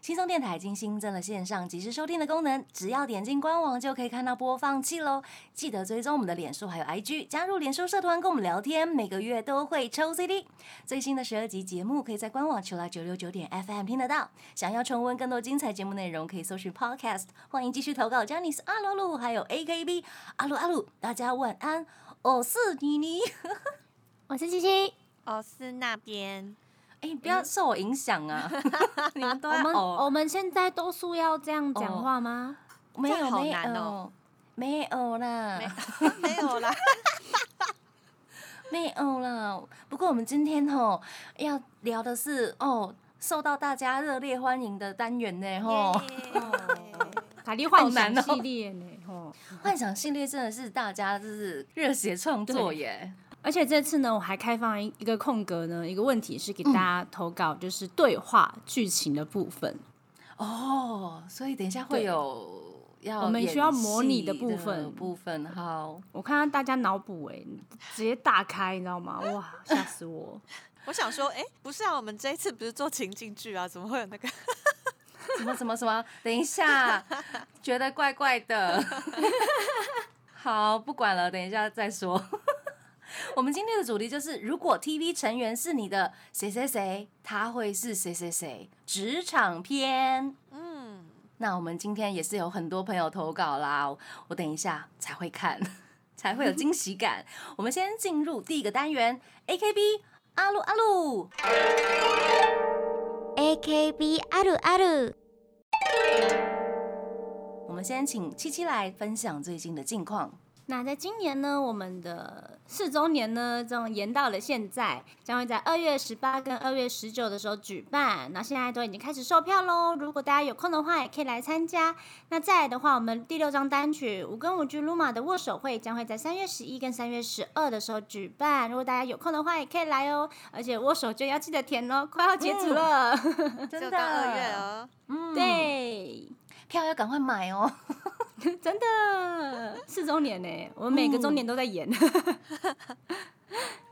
轻松电台已经新增了线上即时收听的功能，只要点进官网就可以看到播放器喽。记得追踪我们的脸书还有 IG，加入脸书社团跟我们聊天，每个月都会抽 CD。最新的十二集节目可以在官网 Chillus 九六九点 FM 听得到。想要重温更多精彩节目内容，可以搜寻 Podcast。欢迎继续投稿 j a n i c e 阿鲁鲁还有 AKB 阿鲁阿鲁，大家晚安，我是妮妮。我是七七，我是那边，哎、不要受我影响啊！你们都我们我们现在多数要这样讲话吗？没有没有没有啦，没有啦，没有啦。不过我们今天吼要聊的是哦，受到大家热烈欢迎的单元呢吼。卡利幻想好难哦系列呢，吼。幻想系列真的是大家就是热血创作耶。而且这次呢，我还开放一一个空格呢，一个问题是给大家投稿，就是对话剧情的部分。哦，所以等一下会有要我们需要模拟的部分部分好。我看到大家脑补哎，直接大开，你知道吗？哇，吓死我！我想说，哎，不是啊，我们这一次不是做情景剧啊，怎么会有那个？什么什么什么？等一下，觉得怪怪的。好，不管了，等一下再说。我们今天的主题就是，如果 TV 成员是你的谁谁谁，他会是谁谁谁？职场篇。嗯，那我们今天也是有很多朋友投稿啦，我等一下才会看，才会有惊喜感。我们先进入第一个单元，AKB 阿鲁阿鲁。 AKB あるある我们先请七七来分享最近的近况。 那在今年呢，我们的四周年呢，这种延到了现在，将会在二月十八跟二月十九的时候举办。那现在都已经开始售票喽，如果大家有空的话，也可以来参加。那再来的话，我们第六张单曲《五根五居鲁马》的握手会将会在三月十一跟三月十二的时候举办，如果大家有空的话，也可以来哦。而且握手券要记得填哦，快要截止了。真的，就到二月哦，嗯，，对。票要赶快买哦。真的四周年呢，我们每个周年都在演。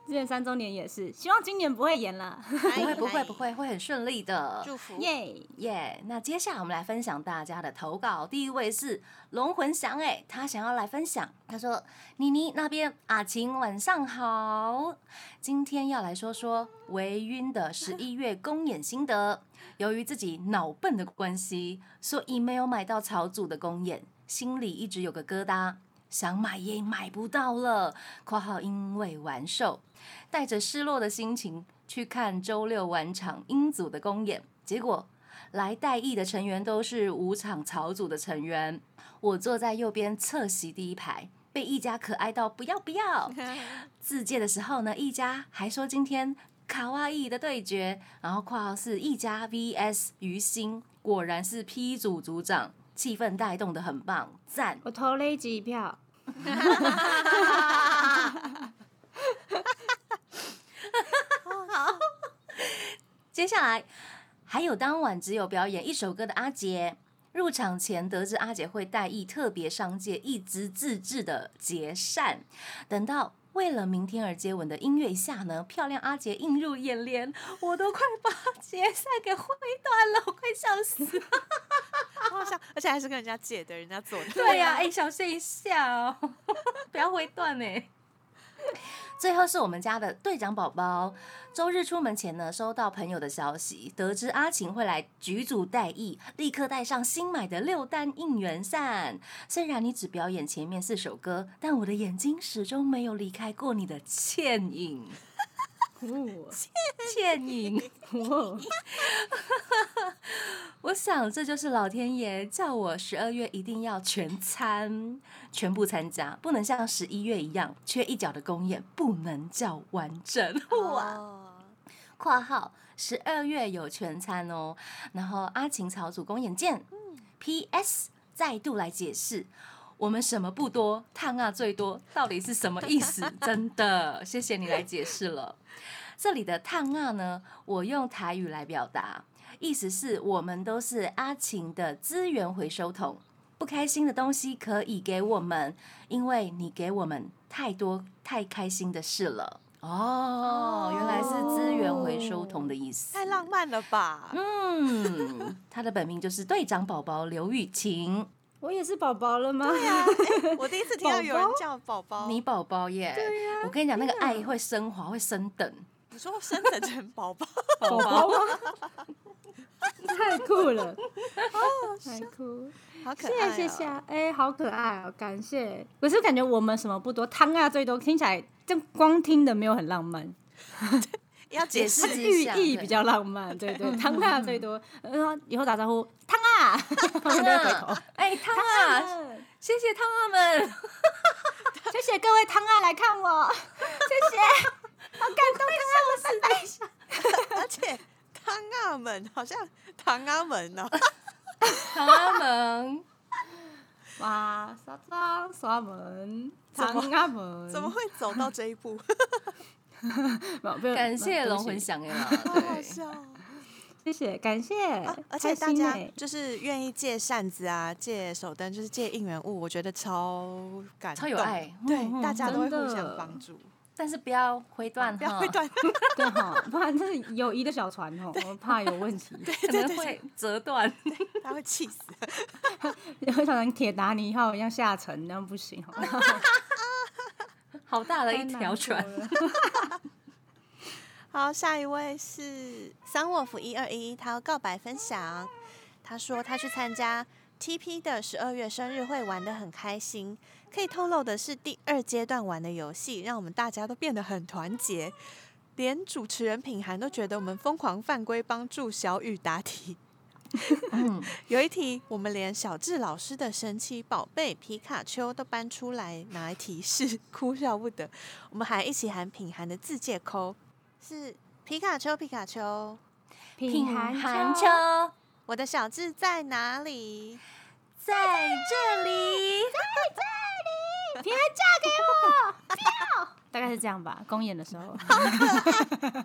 之前三周年也是，希望今年不会演了。不会不会不，会，会很顺利的。祝福，耶！耶那接下来我们来分享大家的投稿。第一位是龙魂祥，哎，他想要来分享。他说：“妮妮那边阿晴晚上好，今天要来说说微晕的十一月公演心得。由于自己脑笨的关系，所以没有买到草组的公演，心里一直有个疙瘩。”想买也买不到了（括号因为完售），带着失落的心情去看周六晚场英组的公演，结果来代役的成员都是五场草组的成员，我坐在右边侧席第一排，被一家可爱到不要不要。自介的时候呢，一家还说今天卡哇伊的对决，然后括号是一家 VS 于心，果然是 P 组组长，气氛带动的很棒，赞。我投了一集票，接下来还有当晚只有表演一首歌的阿杰。入场前得知阿杰会带一特别商界一直自制的结扇，等到为了明天而接吻的音乐一下呢，漂亮阿杰映入眼帘，我都快把结扇给挥断了，我快笑死了。好像，而且还是跟人家借的，人家做的，对呀、哎、小心一下哦，不要挥断呢。最后是我们家的队长宝宝，周日出门前呢，收到朋友的消息，得知阿晴会来剧组代役，立刻带上新买的六单应援扇。虽然你只表演前面四首歌，但我的眼睛始终没有离开过你的倩影。倩影，我想这就是老天爷叫我十二月一定要全参，全部参加，不能像十一月一样缺一角的公演，不能叫完整。括号十二月有全餐哦，然后阿晴草组公演见。P.S. 再度来解释，我们什么不多，烫啊最多，到底是什么意思？真的，谢谢你来解释了。这里的烫啊呢，我用台语来表达，意思是我们都是阿晴的资源回收桶，不开心的东西可以给我们，因为你给我们太多太开心的事了。哦，原来是资源回收桶的意思。太浪漫了吧？嗯，他的本名就是队长宝宝刘雨晴，我也是宝宝了吗？对呀、哎我第一次听到有人叫宝宝，你宝宝耶。对呀、我跟你讲，那个爱会升华，会升等。你说升等成宝宝，宝宝吗？太酷了，太酷！好可爱、哦！谢谢谢，哎、好可爱哦，感谢。可是感觉我们什么不多，汤啊最多，听起来就光听的没有很浪漫，要解释寓一下对意比较浪漫，对对，汤啊最多，呃，以后打招呼，汤啊，他们就会回头。哎，汤啊，谢谢汤啊们。谢谢各位汤啊来看我，谢谢，好感动，汤啊我拜拜一下。而且汤啊们好像唐阿门哦，唐啊们，哇，沙张刷门，怎么汤啊门，怎么会走到这一步？感谢龙魂，响好好，笑哦。谢谢感谢啊，而且大家就是愿意借扇子啊，借手灯，就是借应援物，我觉得超感，超有爱对，大家都会互相帮助，但是不要挥断哈不要挥，断。对哈，不然这是友谊的小船哦，我怕有问题。可能会折断。他会气死。有想成铁达尼号一样下沉，那样不行哦。好大的一条船，了好，下一位是桑沃夫一二一，他要告白分享。他说他去参加 TP 的十二月生日会，玩的很开心。可以透露的是，第二阶段玩的游戏让我们大家都变得很团结，连主持人品涵都觉得我们疯狂犯规，帮助小雨答题。嗯，有一题，我们连小智老师的神奇宝贝皮卡丘都搬出来拿来提示，哭笑不得。我们还一起喊品涵的字界扣，是皮卡丘，皮卡丘，品寒寒秋。我的小智在哪里？在这里，在这里，别嫁给我，不要，大概是这样吧。公演的时候，不要嫁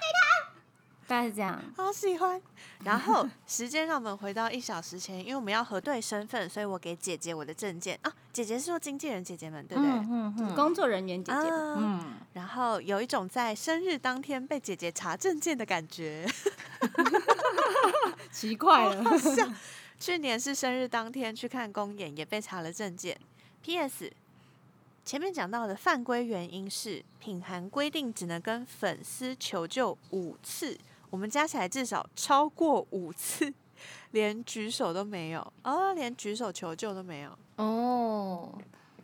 给他，大概是这样。好喜欢。然后时间让我们回到一小时前，因为我们要核对身份，所以我给姐姐我的证件啊。姐姐是说经纪人姐姐们，对不对？嗯嗯工作人员姐姐，啊，嗯，然后有一种在生日当天被姐姐查证件的感觉。奇怪了，去年是生日当天去看公演，也被查了证件。P.S. 前面讲到的犯规原因是品涵规定只能跟粉丝求救五次，我们加起来至少超过五次，连举手都没有哦，连举手求救都没有。哦，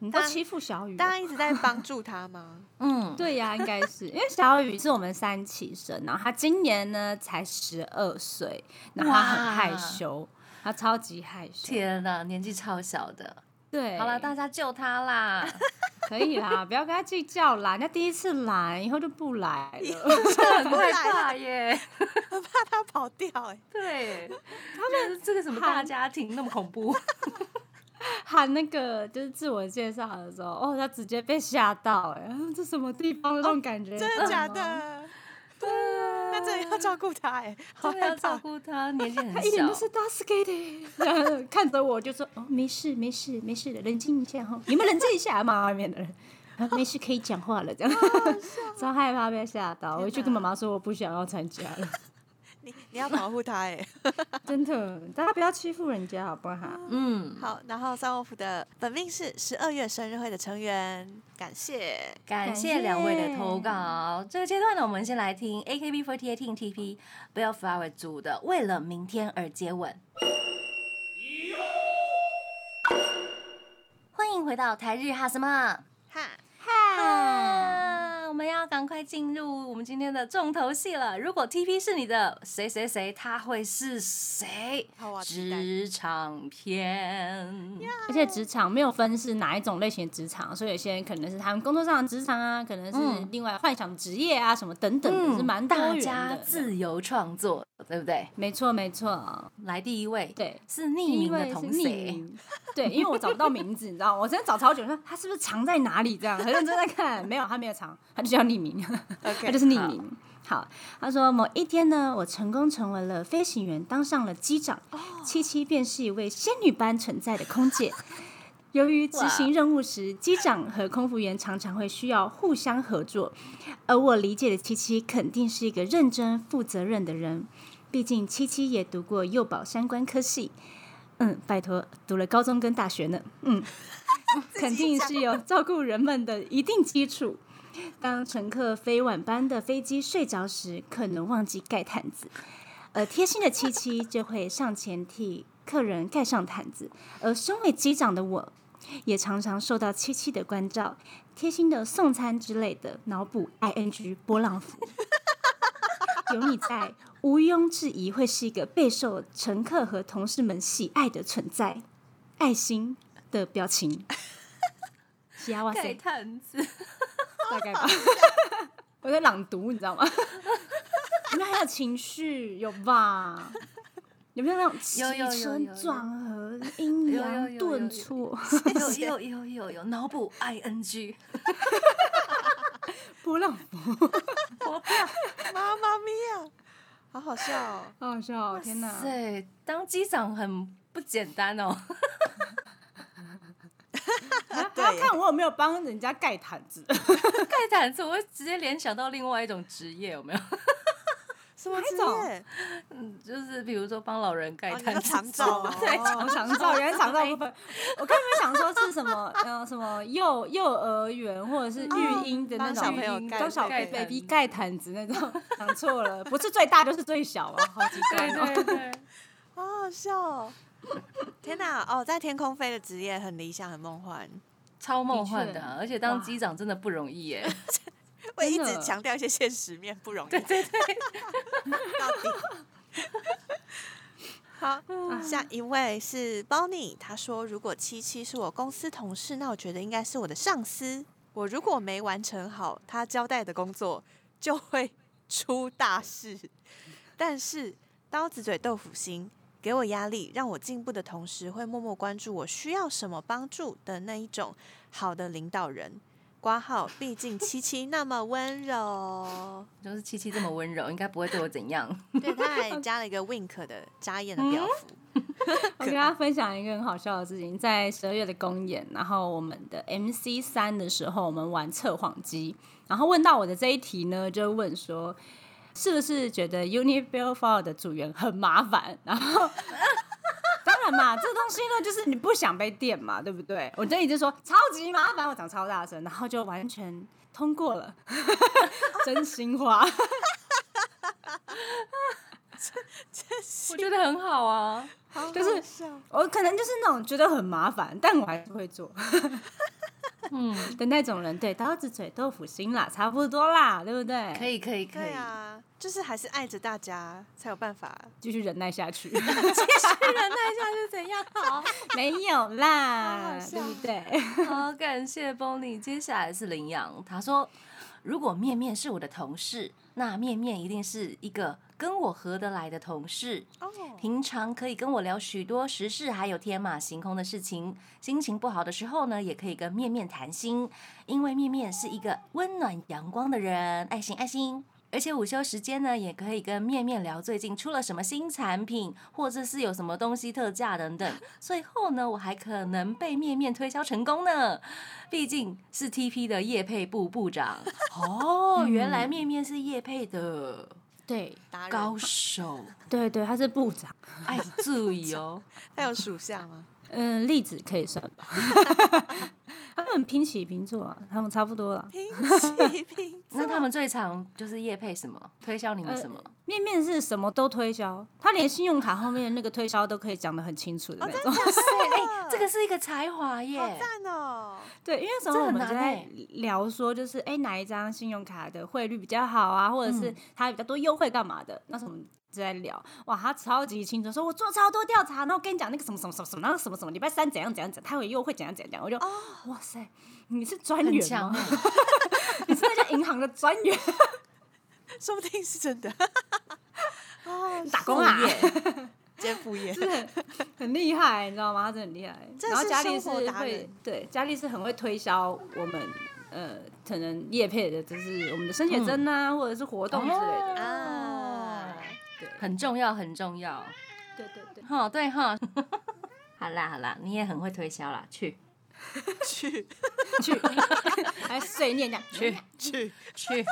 你都欺负小雨了，大家一直在帮助他吗？嗯，对呀、应该是因为小雨是我们三期生，然后他今年呢才十二岁，然后他很害羞，他超级害羞。天哪，年纪超小的。对，好了，大家救他啦！可以啦，不要跟他计较啦，人家第一次来，以后就不来了。很害怕耶。怕他跑掉哎、对，他们这个什么大家庭那么恐怖？喊那个就是自我介绍的时候，哦，他直接被吓到、哎、嗯这什么地方的那种感觉？真的假的？那真的要照顾他哎、好 害真的要照。顾他，年纪很他一点都。是大 skate，看着我就说：“哦，没事没事没事的，冷静一下哈，你们冷静一下嘛，外面的人。”啊，没事，可以讲话了，这样，超害怕被吓到。我回去跟妈妈说我不想要参加了，你你要保护他哎、真的，大家不要欺负人家好不好？嗯，好，然后三沃夫的本命是十二月生日会的成员，感谢。感谢两位的投稿。这个阶段呢，我们先来听 AKB48 Team TP Bellflower 组的《为了明天而接吻》。欢迎回到台日哈什么？哈，啊，我们要赶快进入我们今天的重头戏了。如果 TP 是你的谁谁谁，他会是谁？职场篇。而且职场没有分是哪一种类型的职场，所以有些人可能是他们工作上的职场啊，可能是嗯另外幻想职业啊什么等等的，是蛮多元大家。自由创作，对不对？没错没错，来第一位，对。是匿名的同谁？名，对，因为我找不到名字，你知道吗？我真的找超久，说他是不是藏在哪里？这样很认真在看，没有，他没有藏，他就叫匿名，他 OK，就是匿名。好，他说某一天呢，我成功成为了飞行员，当上了机长，七七便是一位仙女般存在的空姐。由于执行任务时，机长和空服员常常会需要互相合作，而我理解的七七肯定是一个认真负责任的人。毕竟七七也读过幼保相关科系，嗯，拜托，读了高中跟大学呢，嗯，肯定是有照顾人们的一定基础。当乘客飞晚班的飞机睡着时，可能忘记盖毯子，而贴心的七七就会上前替客人盖上毯子。而身为机长的我，也常常受到七七的关照，贴心的送餐之类的，脑补 ing 波浪符。有你在，毋庸置疑会是一个备受乘客和同事们喜爱的存在。爱心的表情，喜啊哇盖塞，毯子，大概吧。我在朗读，你知道吗？你们还有情绪，有吧？有没有那种起承转合、阴阳顿挫？有有有有有脑补 ing，波浪符，我妈妈咪呀，好好笑哦！好好笑哦！天哪！对，当机长很不简单哦。看我有没有帮人家盖毯子，盖毯子，我会直接联想到另外一种职业，有没有？什么职业？嗯，就是比如说帮老人盖毯子，对，哦，长照，原来长照部分，我刚才想说是什么，呃，什么幼幼儿园或者是育婴的那种，帮小朋友盖帮小盖 baby 毯盖毯子那种，想错了，不是最大就是最小啊，好极端哦。对对对，好好笑哦！天哪，哦，在天空飞的职业很理想，很梦幻。超梦幻的啊，而且当哇机长真的不容易耶。我一直强调一些现实面不容易。对对对，到底。好，下一位是 Bonnie，他说如果七七是我公司同事，那我觉得应该是我的上司。我如果没完成好他交代的工作，就会出大事。但是刀子嘴豆腐心，给我压力，让我进步的同时，会默默关注我需要什么帮助的那一种好的领导人。挂号，毕竟七七那么温柔。就是七七这么温柔，应该不会对我怎样。对，他还加了一个 wink 的扎眼的表符。我跟大家分享一个很好笑的事情，在十二月的公演，然后我们的 MC 三的时候，我们玩测谎机，然后问到我的这一题呢，就问说，是不是觉得 Unifill File 的组员很麻烦？然后 当然嘛，这东西呢，就是你不想被电嘛，对不对？我就一直说超级麻烦，我讲超大声，然后就完全通过了，真心话。我觉得很好啊。好就是我可能就是那种觉得很麻烦，但我还是会做。嗯，的那种人，对，刀子嘴豆腐心啦，差不多啦，对不对？可以可以可以。啊，就是还是爱着大家才有办法。继续忍耐下去。继续忍耐下去怎样？好，没有啦，好好笑对不对？好，感谢 Bonnie。接下来是羚羊，他说：“如果面面是我的同事，那面面一定是一个跟我合得来的同事。哦，平常可以跟我聊许多时事，还有天马行空的事情。心情不好的时候呢，也可以跟面面谈心，因为面面是一个温暖阳光的人，爱心爱心。而且午休时间呢，也可以跟面面聊最近出了什么新产品，或者是有什么东西特价等等。最后呢，我还可能被面面推销成功呢，毕竟是 TP 的业配部部长。哦，原来面面是业配的对高手，对对，他是部长。哎注意哦。他有属下吗？嗯，例子可以算吧。他们平起平坐啊，他们差不多了。平起平坐。那他们最常就是业配什么，推销你们什么？面面是什么都推销，他连信用卡后面那个推销都可以讲得很清楚的那种。对，哎，这个是一个才华好耶。赞哦！对，因为那时这很候我们就在聊说，就是哎、哪一张信用卡的汇率比较好啊，或者是它比较多优惠干嘛的？那时候我们就在聊，哇，他超级清楚，说我做超多调查，然后我跟你讲那个什么什么什么什么，那个什么什么礼拜三怎样怎样怎样，他有优惠怎样怎样怎样，我就、哇塞，你是专员吗？你是那家银行的专员，说不定是真的。哦，打工啊兼副业。真的很很厉害，你知道吗？他真的很厉害。然后佳丽是会对佳丽是很会推销我们呃，可能叶配的就是我们的生写真啊、或者是活动之类的。啊，对很重要，很重要。对对对，哈，对哈。好啦好啦，你也很会推销啦，去去 去，还碎念这样去去，去。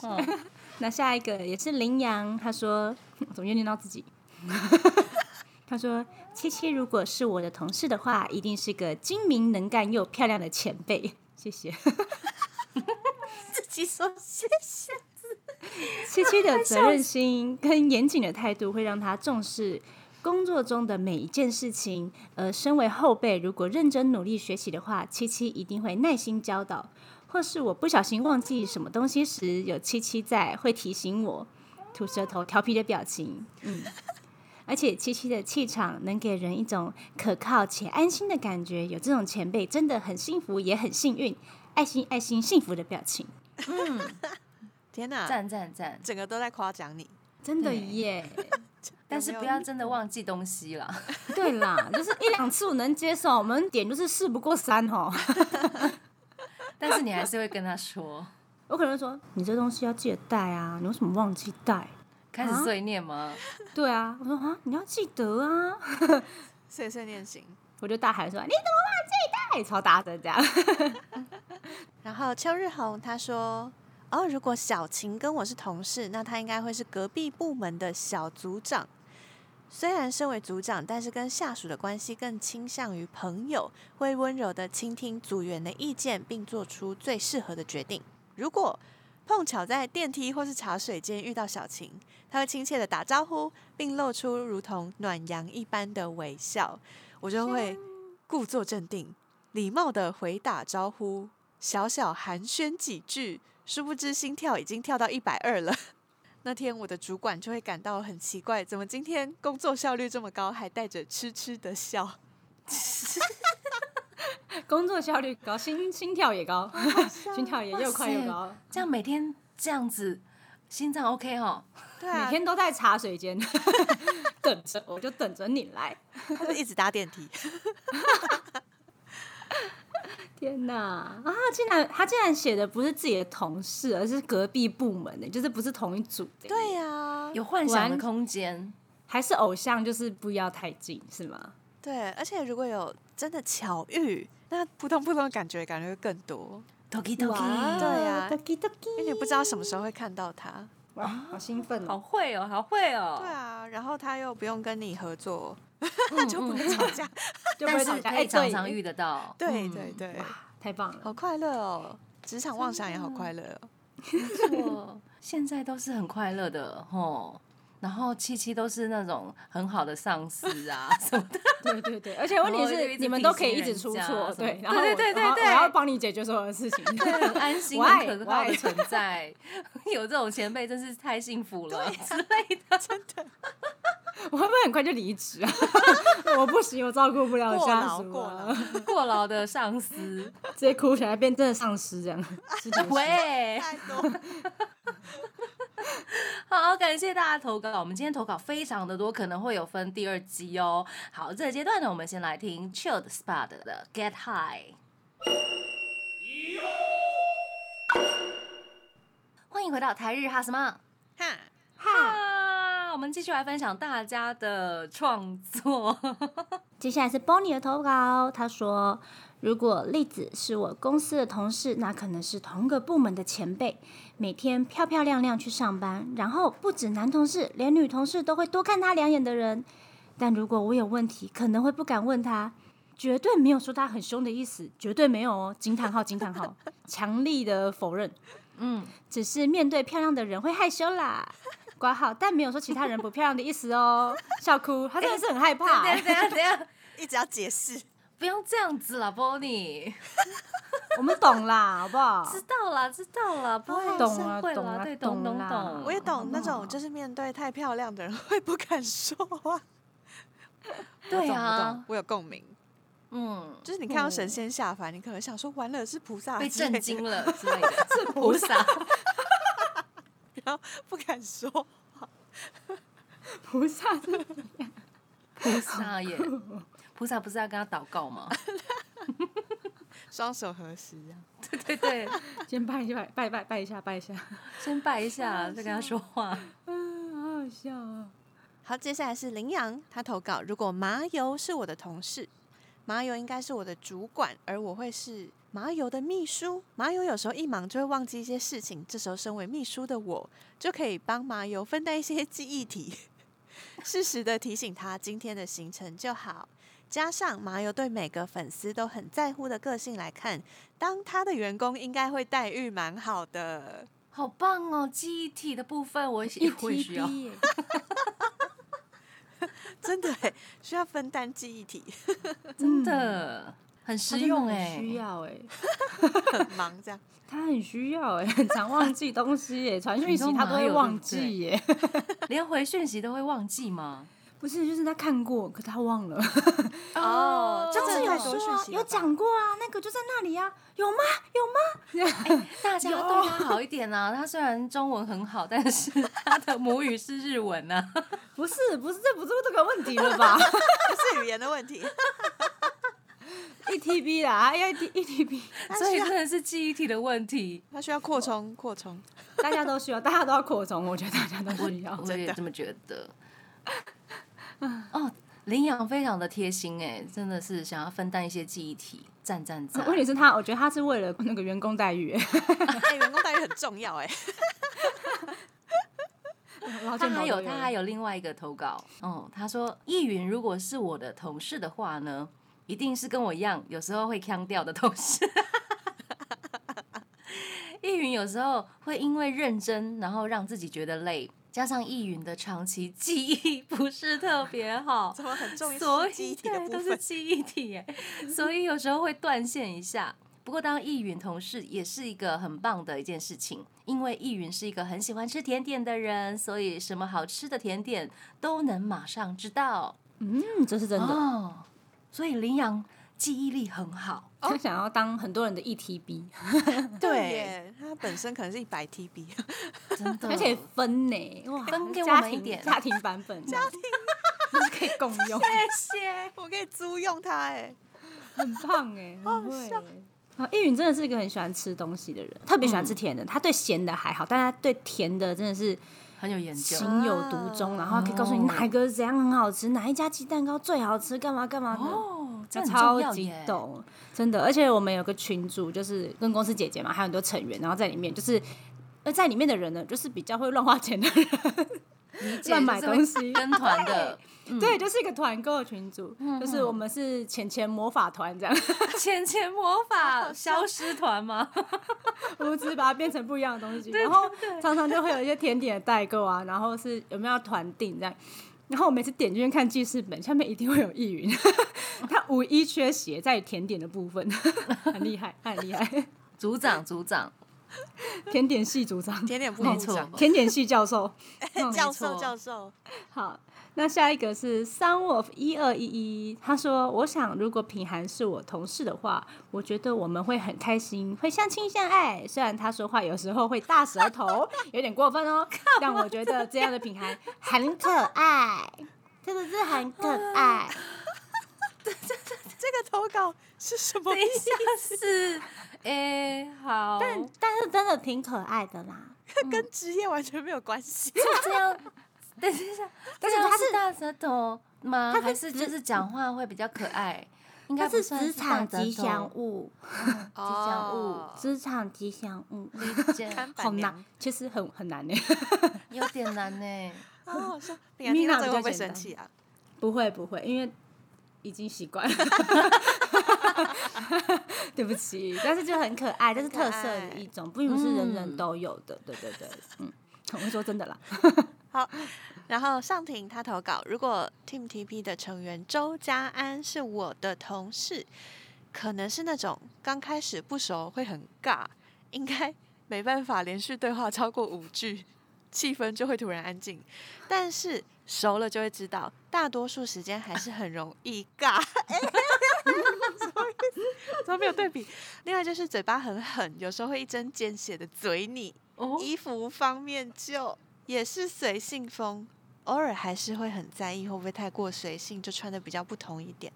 哦，那下一个也是羚羊，他说怎么又念到自己？他说：“七七如果是我的同事的话，一定是个精明能干又漂亮的前辈。”谢谢。自己说谢谢。七七的责任心跟严谨的态度，会让他重视工作中的每一件事情。而身为后辈，如果认真努力学习的话，七七一定会耐心教导。或是我不小心忘记什么东西时，有七七在，会提醒我。吐舌头、调皮的表情，嗯。而且七七的气场能给人一种可靠且安心的感觉，有这种前辈真的很幸福，也很幸运。爱心、爱心、幸福的表情，嗯 天哪，赞赞赞！整个都在夸奖你。真的耶！但是不要真的忘记东西了。对啦，就是一两次我能接受，我们点就是事不过三哦。但是你还是会跟他说，我可能会说你这东西要记得带啊，你为什么忘记带？开始碎念吗？对啊，我说啊，你要记得啊，碎碎念型。我就大喊说你怎么忘记带？超大声这样。然后邱日红他说：“哦，如果小晴跟我是同事，那她应该会是隔壁部门的小组长。虽然身为组长，但是跟下属的关系更倾向于朋友，会温柔的倾听组员的意见，并做出最适合的决定。如果碰巧在电梯或是茶水间遇到小晴，他会亲切的打招呼，并露出如同暖阳一般的微笑，我就会故作镇定，礼貌的回打招呼，小小寒暄几句，殊不知心跳已经跳到一百二了。那天我的主管就会感到很奇怪，怎么今天工作效率这么高，还带着痴痴的笑？工作效率高，心心跳也高，心跳也又快又高，这样每天这样子，心脏 OK 哦。对啊，每天都在茶水间等着，我就等着你来。他就一直搭电梯。天哪！啊，竟然他竟然写的不是自己的同事，而是隔壁部门的，就是不是同一组的。对呀、有幻想的空间。还是偶像，就是不要太近，是吗？对，而且如果有真的巧遇，那扑通扑通的感觉感觉会更多，Doki 哇 Doki，对啊 doki doki 因为你不知道什么时候会看到他。哇，好兴奋好哦！会哦，好会哦。对啊，然后他又不用跟你合作，嗯，就不 会嗯吵架。就不会吵架，可以哎，常常遇得到。对嗯对对，太棒了！好快乐哦！职场妄想也好快乐哦。没错，现在都是很快乐的吼。然后七七都是那种很好的上司啊什么的，对对对，而且问题是你们都可以一直出错，对，然后对对对对我然后我要帮你解决所有的事情。对，很安心、很可我爱靠的存在。有这种前辈真是太幸福了之类的，真的。我会不会很快就离职啊？我不行，我照顾不了过下属劳过啊劳，过劳的上司，直接哭起来变真的丧尸这样。喂，太多，好，感谢大家投稿。我们今天投稿非常的多，可能会有分第二集哦。好，这个阶段呢，我们先来听 Chilled Spot 的 Get High。欢迎回到台日哈什么哈，哈？我们继续来分享大家的创作。接下来是 Bonnie 的投稿，他说：“如果栗子是我公司的同事，那可能是同个部门的前辈，每天漂漂亮亮去上班，然后不止男同事，连女同事都会多看他两眼的人。但如果我有问题，可能会不敢问他，绝对没有说他很凶的意思，绝对没有哦！惊叹号惊叹号，强力的否认。嗯，只是面对漂亮的人会害羞啦。”挂号，但没有说其他人不漂亮的意思哦。笑哭，他真的是很害怕、等一下等一下等下，一直要解释。不用这样子啦，Bonnie。我们懂啦，好不好？知道啦，知道啦，不会懂啦，懂了对，懂懂懂啦。我也懂那种，就是面对太漂亮的人会不敢说话。对啊，我有共鸣。嗯，就是你看到神仙下凡，你可能想说完了是菩萨被震惊了之类的，是菩萨。然后不敢说。菩萨是菩萨耶，菩萨不是要跟他祷告吗？双手合十啊。对对，先拜一拜，拜拜拜一下，拜一下。先拜一下，再跟他说话。嗯，好好笑啊！好，接下来是羚羊，他投稿：如果麻油是我的同事，麻油应该是我的主管，而我会是麻油的秘书。麻油有时候一忙就会忘记一些事情，这时候身为秘书的我就可以帮麻油分担一些记忆体，适时的提醒他今天的行程就好。加上麻油对每个粉丝都很在乎的个性来看，当他的员工应该会待遇蛮好的。好棒哦！记忆体的部分我也会需要。真的耶需要分担记忆体，真的很实用哎，哎，需要哎，很忙这样。他很需要哎，很常忘记东西哎，传讯息他都会忘记耶。连回讯息都会忘记吗？不是，就是他看过，可他忘了。哦这上次有说啊，有讲过啊，那个就在那里啊，有吗？有吗？大家对他好一点啊！他虽然中文很好，但是他的母语是日文啊。不是，不是，这不是这个问题了吧 不是语言的问题，？E T B 啦，还要 E T E T B，所以真的是记忆体的问题。它需要扩充扩充。大家都需要，大家都要扩充，我觉得大家都需要。我也这么觉得。哦，领养非常的贴心哎，真的是想要分担一些记忆体，赞赞赞！问题是他，我觉得他是为了那个员工待遇，哎，员工待遇很重要哎。他还有他还有另外一个投稿，哦，他说易云如果是我的同事的话呢，一定是跟我一样，有时候会腔掉的同事。易云有时候会因为认真，然后让自己觉得累，加上易云的长期记忆不是特别好，怎么很重所以对都是？记忆体耶，所以有时候会断线一下。不过当易云同事也是一个很棒的一件事情，因为易云是一个很喜欢吃甜点的人，所以什么好吃的甜点都能马上知道嗯，这是真的。哦。所以羚羊记忆力很好，他想要当很多人的 E T B，对。耶，它本身可能是一百 TB，真的，而且分呢，哇，分给我们一点。家庭版本，家庭。就是可以共用，谢谢。我可以租用它哎。很棒哎，很会欸。啊，易云真的是一个很喜欢吃东西的人，特别喜欢吃甜的。他对咸的还好，但他对甜的真的是很有研究，情有独钟，然后可以告诉你哪一个怎样很好吃，哪一家鸡蛋糕最好吃，干嘛干嘛的。哦，这他很重超级要耶。懂，真的。而且我们有个群组，就是跟公司姐姐嘛，还有很多成员，然后在里面就是，呃，在里面的人呢，就是比较会乱花钱的人，乱买东西跟团的，嗯对，就是一个团购的群组，就是我们是钱钱魔法团这样，浅浅魔法消失团吗？我们只是把它变成不一样的东西，然后常常就会有一些甜点的代购啊，然后是有没有要团订这样。然后我每次点进去看记事本，下面一定会有易云，他无一缺席在甜点的部分，很厉害，他很厉害，组长，组长，甜点系组长，甜点部没错。部长，甜点系教授。教授错教授，好，那下一个是 Sun of 一二一一，他说：“我想如果品涵是我同事的话，我觉得我们会很开心，会相亲相爱。虽然他说话有时候会大舌头，有点过分哦，但我觉得这样的品涵很可爱，真的是很可爱。这个投稿是什么 等一下是，哎、好，但但是真的挺可爱的啦。跟职业完全没有关系。就这样。但是 他是他是大舌头吗？他是还是职就是讲话会比较可爱？应该它是职场吉祥头，物，吉祥物哦职场吉祥物，理解，看好难其实很很难呢。有点难呢。好好笑。你听到 Mina 这个会不会生气啊？不会不会，因为已经习惯了。对不起，但是就很可爱，这是特色的一种，并不是人人都有的。对对对，嗯，我会说真的啦。好，然后上庭他投稿，如果 Team TP 的成员周家安是我的同事，可能是那种刚开始不熟会很尬，应该没办法连续对话超过五句，气氛就会突然安静。但是熟了就会知道，大多数时间还是很容易尬。怎么没有对比？另外就是嘴巴很狠，有时候会一针见血的嘴你。哦，衣服方面就也是随性风，偶尔还是会很在意会不会太过随性，就穿的比较不同一点。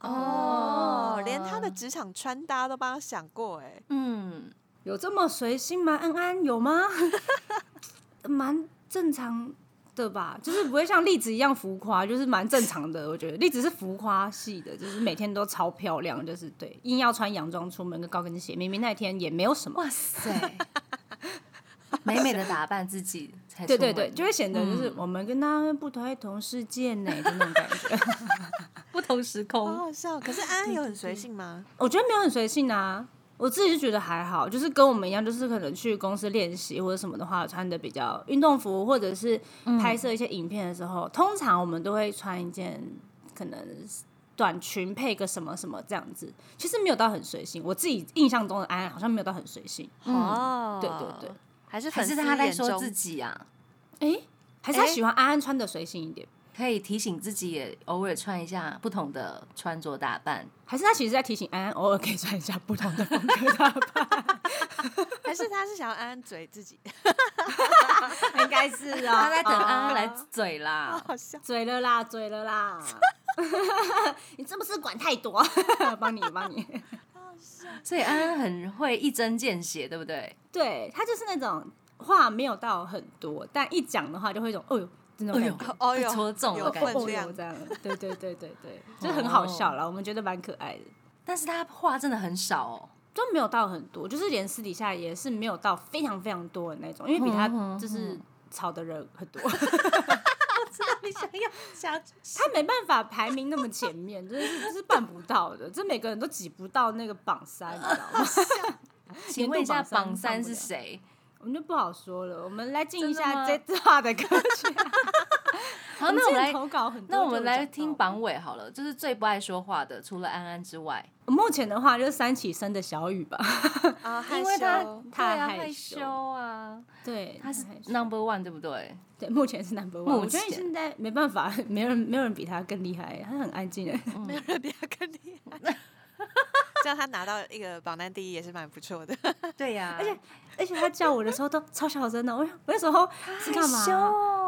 哦，连他的职场穿搭都帮他想过哎。嗯，有这么随性吗？安安有吗？蛮正常的吧，就是不会像栗子一样浮夸，就是蛮正常的。我觉得栗子是浮夸系的，就是每天都超漂亮，就是对，硬要穿洋装出门跟高跟鞋，明明那天也没有什么。哇塞，美美的打扮自己才对对对，就会显得就是嗯我们跟他们不同同世界呢，就那种感觉。不同时空。好好笑，可是安安有很随性吗？我觉得没有很随性啊，我自己就觉得还好，就是跟我们一样，就是可能去公司练习或者什么的话，穿的比较运动服，或者是拍摄一些影片的时候，通常我们都会穿一件可能短裙配个什么什么这样子，其实没有到很随性。我自己印象中的安安好像没有到很随性，哦，对对对，还是粉丝还是他在说自己啊？哎、还是他喜欢安安穿的随性一点，可以提醒自己也偶尔穿一下不同的穿着打扮。还是他其实在提醒安安偶尔可以穿一下不同的风格打扮，还是他是想要安安嘴自己？应该是啊、他在等安安来嘴啦。好笑。嘴了啦，嘴了啦！你是不是管太多？帮你，帮你。所以安安很会一针见血，对不对？对他就是那种话没有到很多，但一讲的话就会有一种，哦呦，那种感觉。哦呦，戳中了感觉这样，对对对对对，就很好笑啦，我们觉得蛮可爱的，但是他话真的很少哦。都没有到很多，就是连私底下也是没有到非常非常多的那种，因为比他就是吵的人很多，你想要想他没办法排名那么前面，真的是这是办不到的，这每个人都挤不到那个榜三，你知道吗？请问一下，榜榜三是谁？我们就不好说了，我们来进一下这段的歌曲。好，那我们来，投稿很多，那我们来听。榜尾好了，就是最不爱说话的，除了安安之外，目前的话就是三起生的小雨吧，啊，害 因为他太害害羞羞啊，对，他是 number one 对不对？对，目前是 number one。我觉得前现在没办法，没人没有人比他更厉害，他很安静的。没有人比他更厉害。这样他拿到一个榜单第一也是蛮不错的。对呀、而且而且他叫我的时候都超小声的，我我那时候是干嘛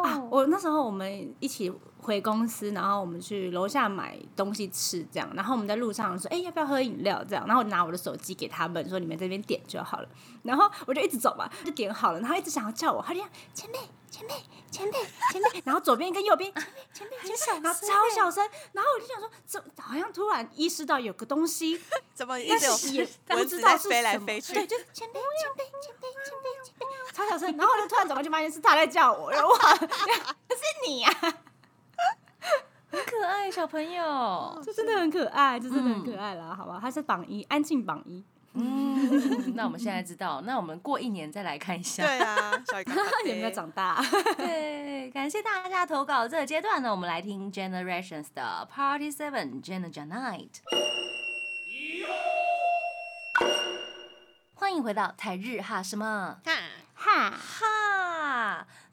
啊？我那时候我们一起回公司，然后我们去楼下买东西吃，这样，然后我们在路上说，哎、要不要喝饮料？这样，然后我拿我的手机给他们说，你们这边点就好了。然后我就一直走嘛，就点好了，然后一直想要叫我，他就这样前辈前辈前辈前辈，然后左边跟右边前辈前辈前辈，然后超小声，然后我就想说，怎好像突然意识到有个东西，怎么一但直也不知道是飞来什么飞去？对，就前辈前辈前辈前辈前辈，超小声，然后我就突然转过去发现是他在叫我，然后哇，是你呀、很可爱小朋友。这真的很可爱，这真的很可爱啦，好吧？他是榜一，安静榜一，嗯，那我们现在知道，那我们过一年再来看一下。对啊，有 没有长大？对，感谢大家投稿。这个阶段呢，我们来听 Generations 的 Party Seven Gener Night。欢迎回到台日哈什么哈，哈，哈？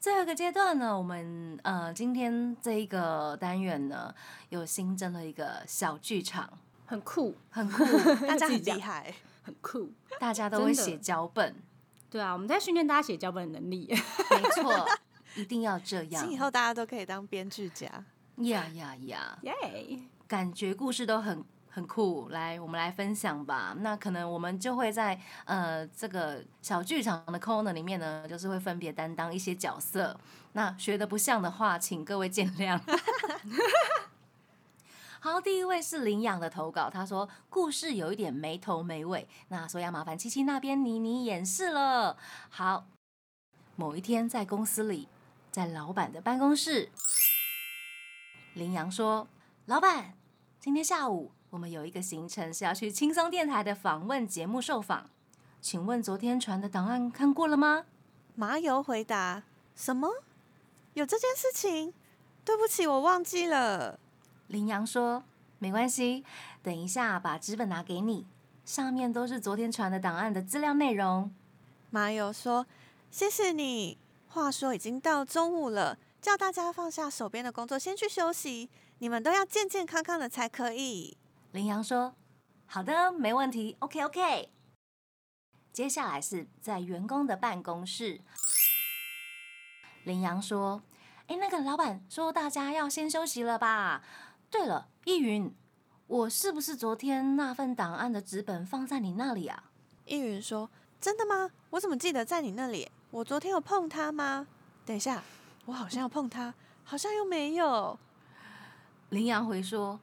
最后一个阶段呢，我们呃今天这一个单元呢，有新增了一个小剧场，很酷，很酷，大家很厉害。很酷。大家 都会写脚本，对啊，我们在训练大家写脚本的能力。没 错，一定要这样。以后大家都可以当编剧家。呀呀呀！耶！感觉故事都很很酷，来，我们来分享吧。那可能我们就会在呃这个小剧场的 corner 里面呢，就是会分别担当一些角色。那学的不像的话，请各位见谅。好，第一位是领养的投稿，他说故事有一点没头没尾，那所以要麻烦七七那边妮妮演示了。好，某一天在公司里，在老板的办公室，羚羊说：“老板，今天下午我们有一个行程是要去轻松电台的访问节目受访，请问昨天传的档案看过了吗？麻油回答：什么？有这件事情？对不起，我忘记了。羚羊说：“没关系，等一下把纸本拿给你，上面都是昨天传的档案的资料内容。麻油说：谢谢你。话说已经到中午了，叫大家放下手边的工作，先去休息。你们都要健健康康的才可以。”羚羊说：“好的，没问题，OK OK。”接下来是在员工的办公室，羚羊说：“哎，那个老板说大家要先休息了吧？对了，易云，我是不是昨天那份档案的纸本放在你那里啊？易云说：“真的吗？我怎么记得在你那里？我昨天有碰它吗？等一下，我好像要碰它，好像又没有。羚羊回说：“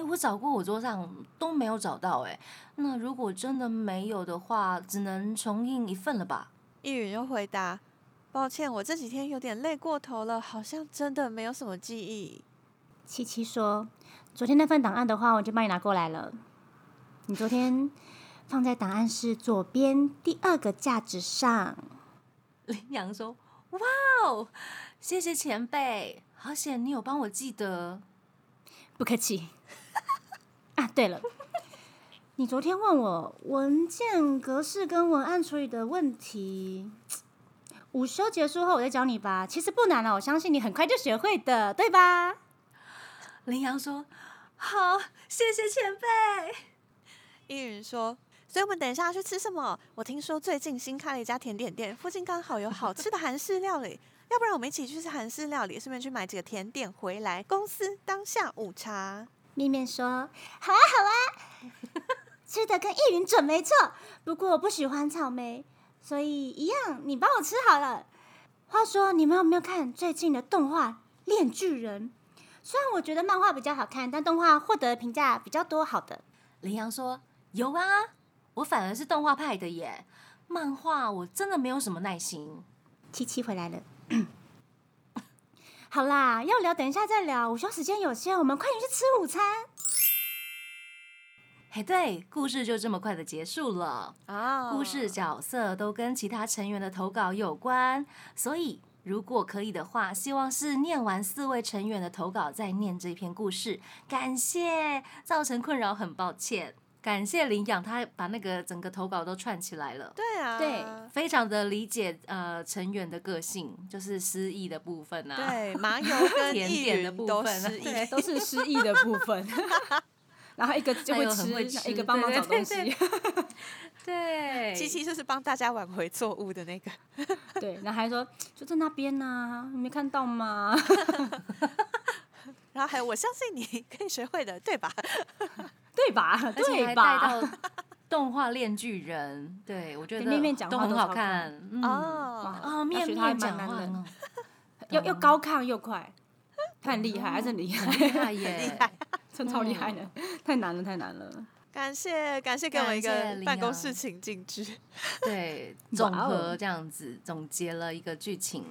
哎，我找过我桌上都没有找到，哎，那如果真的没有的话，只能重印一份了吧？”易云又回答：“抱歉，我这几天有点累过头了，好像真的没有什么记忆。”七七说：“昨天那份档案的话，我就帮你拿过来了。你昨天放在档案室左边第二个架子上。”林阳说：“哇哦，谢谢前辈，好险你有帮我记得。”不客气。啊，对了，你昨天问我文件格式跟文案处理的问题，午休结束后我再教你吧。其实不难了，我相信你很快就学会的，对吧？林阳说：“好，谢谢前辈。”依云说：“所以我们等一下要去吃什么？我听说最近新开了一家甜点店，附近刚好有好吃的韩式料理。”要不然我们一起去吃韩式料理，顺便去买几个甜点回来，公司当下午茶。面面说：“好啊，好啊，吃的跟易云准没错。不过我不喜欢草莓，所以一样你帮我吃好了。话说，你们有没有看最近的动画《炼巨人》？虽然我觉得漫画比较好看，但动画获得评价比较多好的。”羚羊说：“有啊，我反而是动画派的耶。漫画我真的没有什么耐心。”七七回来了。好啦，要聊等一下再聊。午休时间有限，我们快点去吃午餐。嘿，对，故事就这么快的结束了啊！故事角色都跟其他成员的投稿有关，所以如果可以的话，希望是念完四位成员的投稿再念这篇故事。感谢，造成困扰，很抱歉。感谢领养，他把那个整个投稿都串起来了。对啊，对，非常的理解呃成员的个性，就是失忆的部分啊。对，麻 油跟甜点的部分，对，都是失忆的部分。然后一个就会吃，一个帮忙找东西。对，七七就是帮大家挽回错误的那个。对，然后还说就在那边呢，你没看到吗？然后还有，我相信你可以学会的，对吧？对吧？对吧？动画《链巨人》，对我觉得面面讲话都很好看。哦哦，面面讲话 又又高亢又快，他很厉害，还是很厉害，厉害耶，厉害，真超厉害的，太难了，太难了。感谢感谢给我一个办公室情境剧，对，总和这样子总结了一个剧情。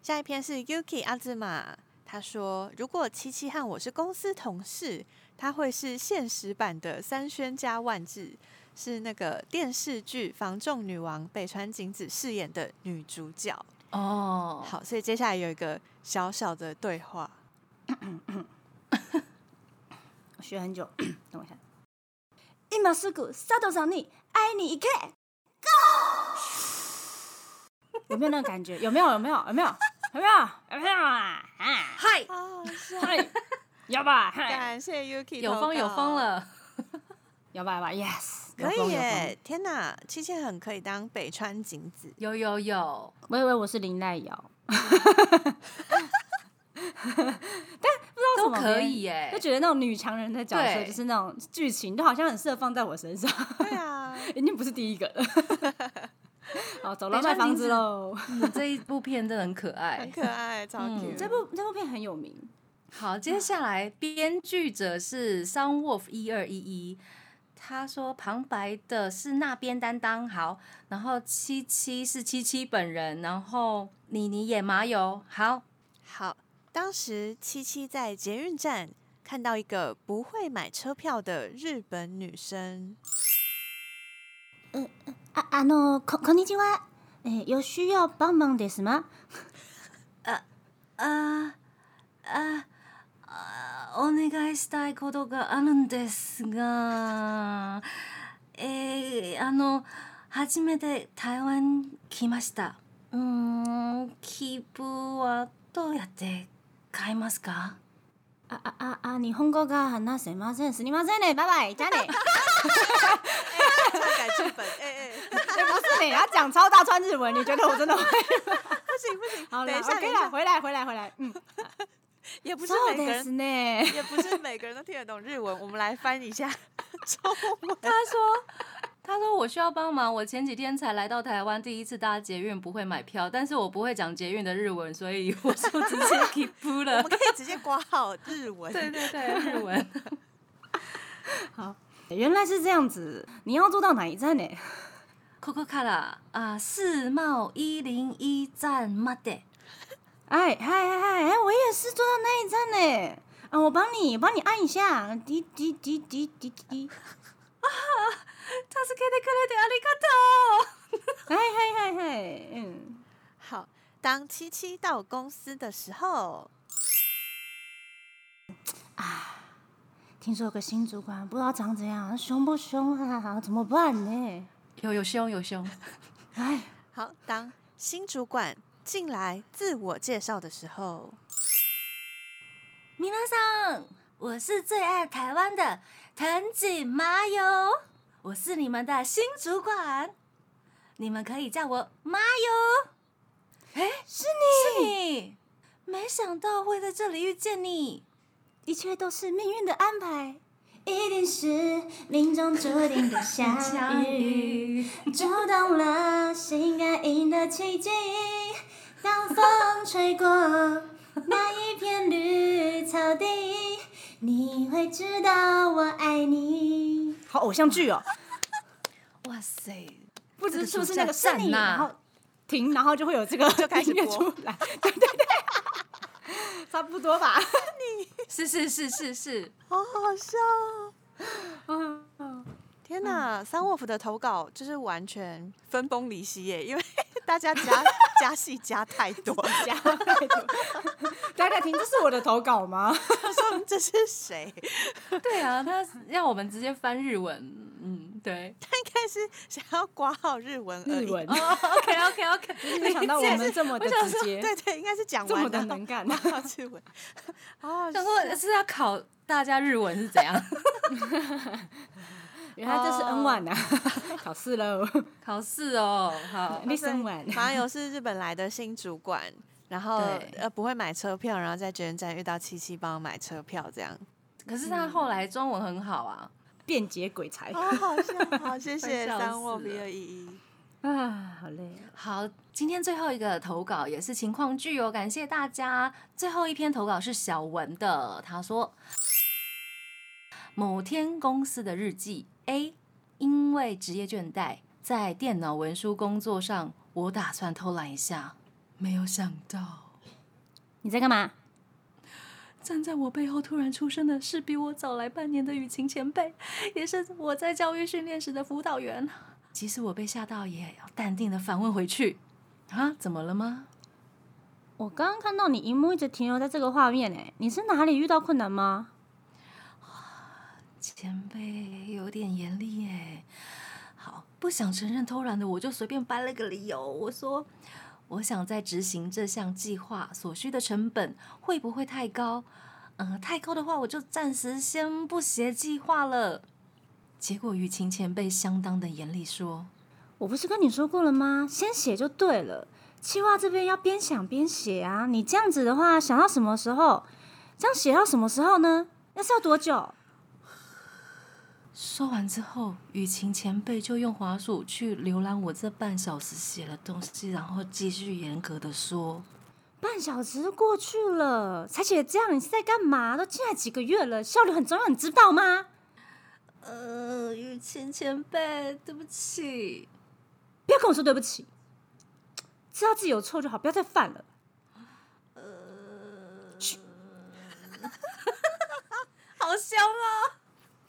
下一篇是 Yuki 阿兹玛。他说：“如果七七和我是公司同事，他会是现实版的三轩加万智，是那个电视剧《防重女王》北川景子饰演的女主角。”哦，好，所以接下来有一个小小的对话。我学很久，等我一下。今すぐ佐藤さんに会いに行け。Go！有没有那个感觉？有没有？有没有？有没有？ 有没有？有没有啊？嗨，嗨，有吧？感谢 Yuki，有风有风了，摇 吧？有吧？Yes，可以耶！天哪，七七很可以当北川景子。有有有，我以为我是林奈瑶，但不知道都可以耶，就觉得那种女强人的角色，就是那种剧情，都好像很适合放在我身上。对啊，已经不是第一个了。好，走了卖房子喽！这一部片真的很可爱，很可爱，超 Q。这部这部片很有名。好，接下来编剧者是 Sun Wolf 一二一一，他说旁白的是那边担当。好，然后七七是七七本人，然后妮妮演麻油。好，好，当时七七在捷运站看到一个不会买车票的日本女生。嗯嗯。あ、あの、こ、こんにちは。えー、有需要帮忙です吗？あ、あ、あ、あ、お願いしたいことがあるんですが、えー、あの、初めて台湾来ました。うん、切符はどうやって買いますか？あ、あ、あ、日本語が話せません。すみませんね。バイバイ。じゃあね。改剧本，哎哎，不是你要讲超大串日文，你觉得我真的会？不行不行，好，等一下，可以了，回来回来回来，嗯，有 也不是そう每个人，ですね。也不是每个人都听得懂日文。我们来翻一下中文。他说。 他说：“我需要帮忙，我前几天才来到台湾，第一次搭捷运，不会买票，但是我不会讲捷运的日文，所以我就直接 keep 我了们。可以直接挂号日文。对对对，日文。好原来是这样子，你要坐到哪一站呢？Coco 卡拉啊，世贸一零一站まで。哎，嗨嗨嗨，哎，我也是坐到那一站呢。啊，我帮你，帮你按一下，滴滴滴滴滴滴。助けてくれてありがとう。嗨嗨嗨嗨，嗯，好，当七七到公司的时候，听说有个新主管，不知道长怎样，凶不凶啊？怎么办呢？有有凶有凶。哎，好，当新主管进来自我介绍的时候，皆さん，我是最爱台湾的藤井麻友， 我是你们的新主管，你们可以叫我妈哟。哎，是你是你，你，没想到会在这里遇见你。一切都是命运的安排，一定是命中注定的相遇。触动了心感应的奇迹。当风吹过那一片绿草地，你会知道我爱你。好偶像剧哦，哇塞，不知是不是那个是你，然后停，然后就会有这个 就开始播。出来，对对对，差不多吧。是是是是是，好好笑。哦。嗯，天哪，三沃夫的投稿就是完全分崩离析耶，因为大家加 加戏加太多。加太多。大家听，这是我的投稿吗？他说这是谁？对啊，他让我们直接翻日文，嗯，对。他应该是想要挂号日文。日文，哦，OK OK OK，没想到我们这么的直接，对对，应该是讲完的能干。挂号日文。哦，想说是要考大家日文是怎样？原来这是 N 1啊，考试喽考试哦，好，，Listen one。马友是日本来的新主管，然后呃不会买车票，然后在捷运站遇到七七帮我买车票，这样。可是他后来中文很好啊，便捷鬼才好好笑，好 谢谢三沃二一一。啊，好累啊。好，今天最后一个投稿也是情况剧哦，感谢大家。最后一篇投稿是小文的，他说：某天公司的日记 A，因为职业倦怠，在电脑文书工作上，我打算偷懒一下，没有想到你在干嘛？站在我背后突然出生的是比我早来半年的雨晴前辈，也是我在教育训练时的辅导员。即使我被吓到，也要淡定的反问回去：啊，怎么了吗？我刚刚看到你荧幕一直停留在这个画面，哎，你是哪里遇到困难吗？前辈有点严厉耶。好，不想承认偷懒的我就随便掰了个理由，我说我想在执行这项计划所需的成本会不会太高？嗯、太高的话我就暂时先不写计划了。结果雨晴前辈相当的严厉说我不是跟你说过了吗？先写就对了。企划这边要边想边写啊，你这样子的话，想到什么时候？这样写到什么时候呢？那是要多久？说完之后，雨晴前辈就用滑鼠去浏览我这半小时写的东西，然后继续严格的说。半小时过去了，才写这样，你是在干嘛？都进来几个月了，效率很重要，你知道吗？呃，雨晴前辈，对不起。不要跟我说对不起，知道自己有错就好，不要再犯了。好凶哦！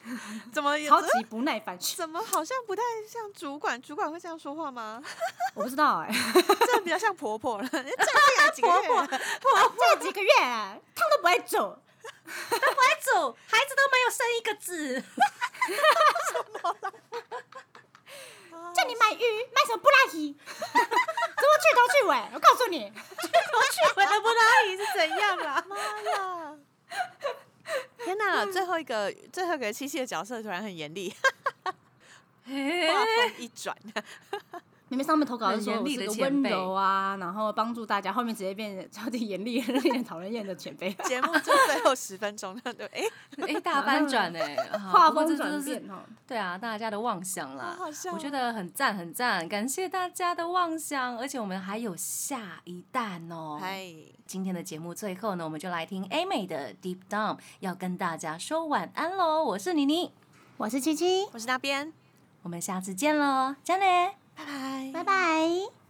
怎么有超级不耐烦，怎么好像不太像主管？主管会这样说话吗？我不知道哎、这比较像婆婆了。这进来几个月了，这几个月啊，汤都不爱煮，白主，孩子都没有生一个字。叫你买鱼，买什么布拉提？怎么去头去尾？我告诉你，去头去尾的布拉鱼是怎样啊？妈呀！天哪！最后一个最后一个七七的角色突然很严厉。画风一转，你们上面投稿是很严厉说我是个的温柔啊，然后帮助大家，后面直接变得超级严厉、令人讨人厌的前辈，节目就最后十分钟，对，哎，哎，大翻转 哎，啊画风真的是转变哦。对啊，大家的妄想啦，我觉得很赞很赞，感谢大家的妄想，而且我们还有下一弹哦。嗨，今天的节目最后呢，我们就来听 A 美的 Deep Down，要跟大家说晚安喽。我是妮妮，我是七七，我是那边，我们下次见喽，加内。拜拜，